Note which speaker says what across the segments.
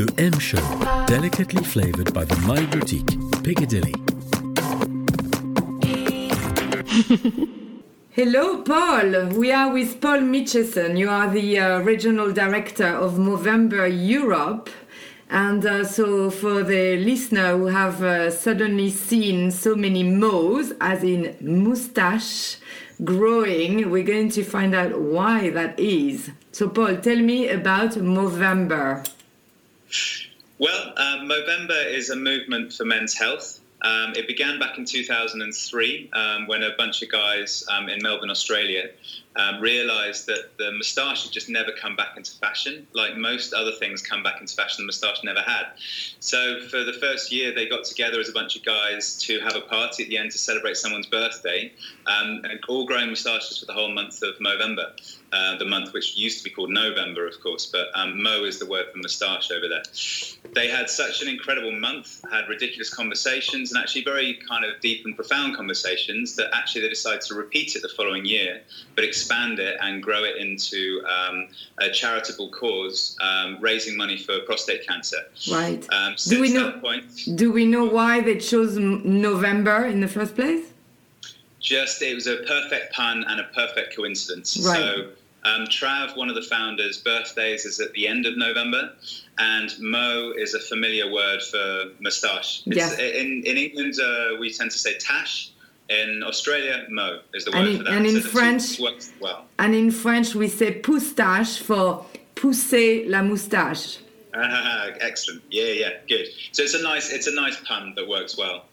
Speaker 1: Le M Show, delicately flavored by the My Boutique, Piccadilly.
Speaker 2: Hello, Paul. We are with Paul Mitchison. You are the uh, regional director of Movember Europe. And uh, so, for the listener who have uh, suddenly seen so many mows, as in moustache, growing, we're going to find out why that is. So, Paul, tell me about Movember.
Speaker 3: Well, uh, Movember is a movement for men's health. Um, it began back in 2003 um, when a bunch of guys um, in Melbourne, Australia, um, realized that the moustache had just never come back into fashion. Like most other things come back into fashion, the moustache never had. So for the first year, they got together as a bunch of guys to have a party at the end to celebrate someone's birthday, um, and all growing moustaches for the whole month of November. Uh, the month which used to be called November, of course, but um, Mo is the word for moustache over there. They had such an incredible month, had ridiculous conversations, and actually very kind of deep and profound conversations that actually they decided to repeat it the following year, but expand it and grow it into um, a charitable cause, um, raising money for prostate cancer.
Speaker 2: Right.
Speaker 3: Um,
Speaker 2: do we know?
Speaker 3: point,
Speaker 2: Do we know why they chose November in the first place?
Speaker 3: just it was a perfect pun and a perfect coincidence.
Speaker 2: Right.
Speaker 3: So um, Trav, one of the founders' birthdays is at the end of November, and Mo is a familiar word for moustache.
Speaker 2: Yeah.
Speaker 3: In in England, uh, we tend to say tash. In Australia, Mo is the word
Speaker 2: And in-
Speaker 3: for that.
Speaker 2: and in
Speaker 3: the
Speaker 2: French-
Speaker 3: works well.
Speaker 2: And in French, we say poustache for pousser la moustache.
Speaker 3: Ah, excellent. Yeah, yeah, good. So it's a nice, it's a nice pun that works well.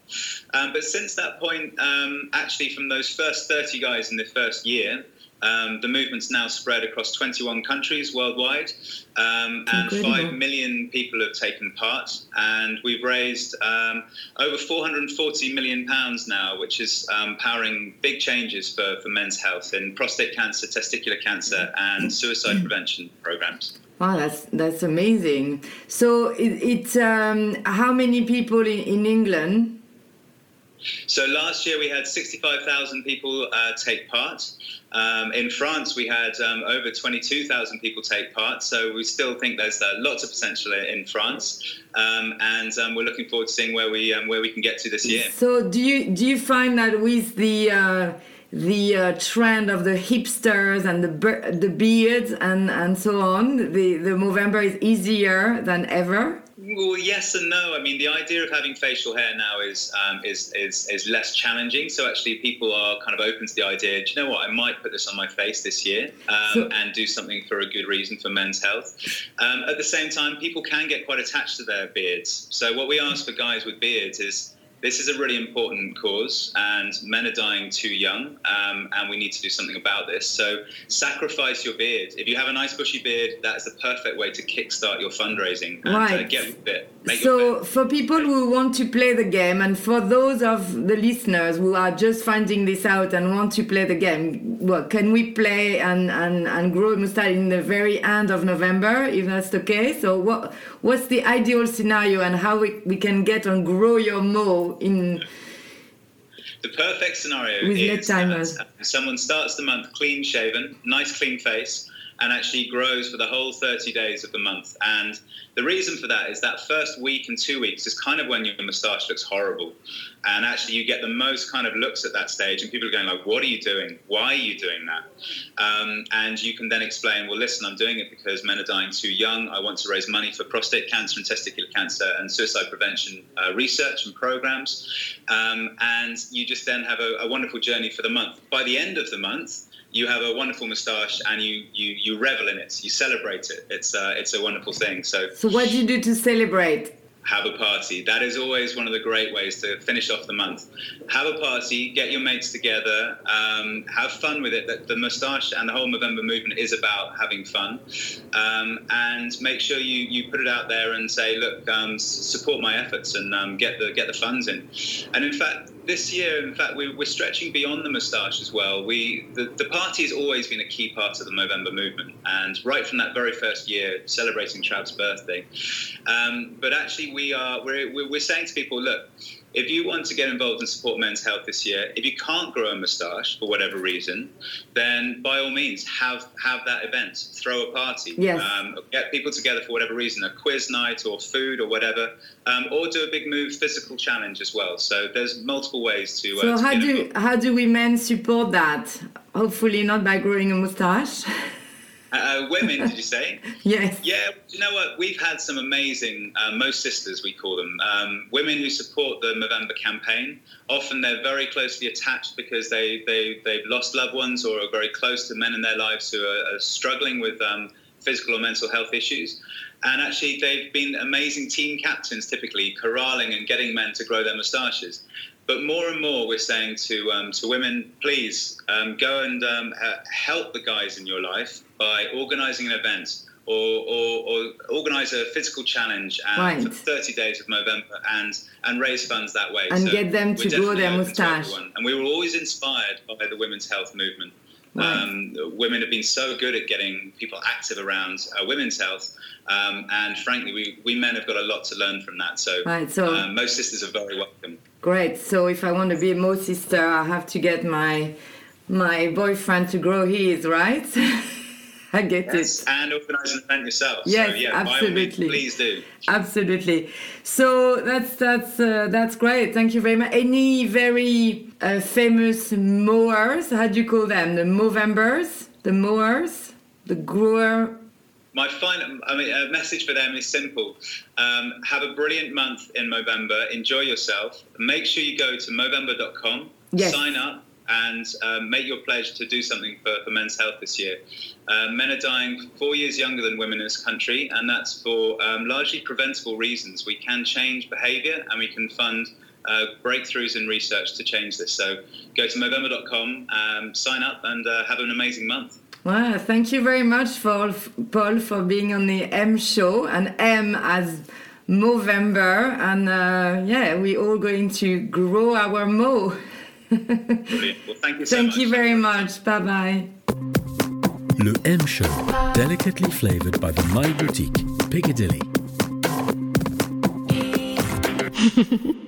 Speaker 3: Um, but since that point, um, actually, from those first 30 guys in the first year, um, the movement's now spread across 21 countries worldwide, um, and
Speaker 2: Incredible.
Speaker 3: 5 million people have taken part. And we've raised um, over 440 million pounds now, which is um, powering big changes for, for men's health in prostate cancer, testicular cancer, and suicide prevention programs.
Speaker 2: Wow, that's that's amazing. So it, it um, how many people in, in England?
Speaker 3: So last year we had 65,000 people uh, take part. Um, in France, we had um, over 22,000 people take part. So we still think there's uh, lots of potential in France, um, and um, we're looking forward to seeing where we um, where we can get to this year.
Speaker 2: So do you do you find that with the uh, the uh, trend of the hipsters and the the beards and and so on, the the Movember is easier than ever?
Speaker 3: Well, yes and no. I mean, the idea of having facial hair now is um, is, is is less challenging. So actually, people are kind of open to the idea. Do you know what? I might put this on my face this year um,
Speaker 2: So-
Speaker 3: and do something for a good reason for men's health. Um, at the same time, people can get quite attached to their beards. So what we ask for guys with beards is. This is a really important cause, and men are dying too young, um, and we need to do something about this. So, sacrifice your beard. If you have a nice bushy beard, that is the perfect way to kickstart your fundraising and uh,
Speaker 2: Right.
Speaker 3: get fit.
Speaker 2: So for people who want to play the game, and for those of the listeners who are just finding this out and want to play the game, well, can we play and, and, and grow a mustache in the very end of November, if that's the case? So what what's the ideal scenario and how we, we can get on grow your mo in
Speaker 3: The perfect scenario
Speaker 2: With
Speaker 3: is
Speaker 2: timers.
Speaker 3: that someone starts the month clean shaven, nice clean face, and actually grows for the whole 30 days of the month. And the reason for that is that first week and two weeks is kind of when your moustache looks horrible. And actually, you get the most kind of looks at that stage, and people are going like, "What are you doing? Why are you doing that?" Um, and you can then explain, "Well, listen, I'm doing it because men are dying too young. I want to raise money for prostate cancer and testicular cancer and suicide prevention uh, research and programs." Um, and you just then have a, a wonderful journey for the month. By the end of the month, you have a wonderful moustache and you you, you revel in it. You celebrate it. It's uh, it's a wonderful thing. So
Speaker 2: so what do you do to celebrate?
Speaker 3: have a party. That is always one of the great ways to finish off the month. Have a party, get your mates together, um, have fun with it. That the moustache and the whole November movement is about having fun, um, and make sure you, you put it out there and say, look, um, support my efforts and um, get the get the funds in. And in fact, this year, in fact, we, we're stretching beyond the moustache as well. We the, the party has always been a key part of the Movember movement, and right from that very first year, celebrating Trav's birthday. Um, but actually, we are we're, we're we're saying to people, look, if you want to get involved and support men's health this year, if you can't grow a moustache for whatever reason, then by all means have have that event, throw a party,
Speaker 2: yes.
Speaker 3: um, get people together for whatever reason, a quiz night or food or whatever, um, or do a big move physical challenge as well. So there's multiple ways to.
Speaker 2: Uh, so
Speaker 3: to
Speaker 2: how do how do we men support that? Hopefully not by growing a moustache.
Speaker 3: Uh, women, did you say?
Speaker 2: yes.
Speaker 3: Yeah, you know what? We've had some amazing, uh, most sisters, we call them, um, women who support the Movember campaign. Often they're very closely attached because they, they, they've lost loved ones or are very close to men in their lives who are, are struggling with um, physical or mental health issues. And actually, they've been amazing team captains, typically corralling and getting men to grow their moustaches. But more and more, we're saying to um, to women, please um, go and um, help the guys in your life by organising an event or, or, or, organise a physical challenge
Speaker 2: right.
Speaker 3: for 30 days of Movember and and raise funds that way.
Speaker 2: And
Speaker 3: so
Speaker 2: get them to grow their moustache.
Speaker 3: And we were always inspired by the women's health movement.
Speaker 2: Right.
Speaker 3: Um, women have been so good at getting people active around uh, women's health, um, and frankly, we, we men have got a lot to learn from that. So,
Speaker 2: right, so
Speaker 3: um, most sisters are very welcome.
Speaker 2: Great. So if I want to be a Mo sister, I have to get my my boyfriend to grow his, right? I get
Speaker 3: yes,
Speaker 2: it.
Speaker 3: And organize an event yourself.
Speaker 2: Yes,
Speaker 3: so, yeah,
Speaker 2: absolutely.
Speaker 3: Means, please do.
Speaker 2: Absolutely. So that's that's uh, that's great. Thank you very much. Any very uh, famous mowers? How do you call them? The Movembers, the mowers, the grower.
Speaker 3: My final, I mean, a message for them is simple. Um, have a brilliant month in Movember. Enjoy yourself. Make sure you go to Movember.com,
Speaker 2: yes.
Speaker 3: sign up, and um, make your pledge to do something for, for men's health this year. Uh, men are dying four years younger than women in this country, and that's for um, largely preventable reasons. We can change behavior and we can fund uh, breakthroughs in research to change this. So go to Movember.com, um, sign up, and uh, have an amazing month.
Speaker 2: Well, thank you very much for Paul for being on the M show and M as Movember, and uh, yeah, we're all going to grow our mo.
Speaker 3: Brilliant. Well, thank you so
Speaker 2: thank
Speaker 3: much.
Speaker 2: you very much. Bye bye.
Speaker 1: Le M Show, delicately flavored by the My Boutique, Piccadilly.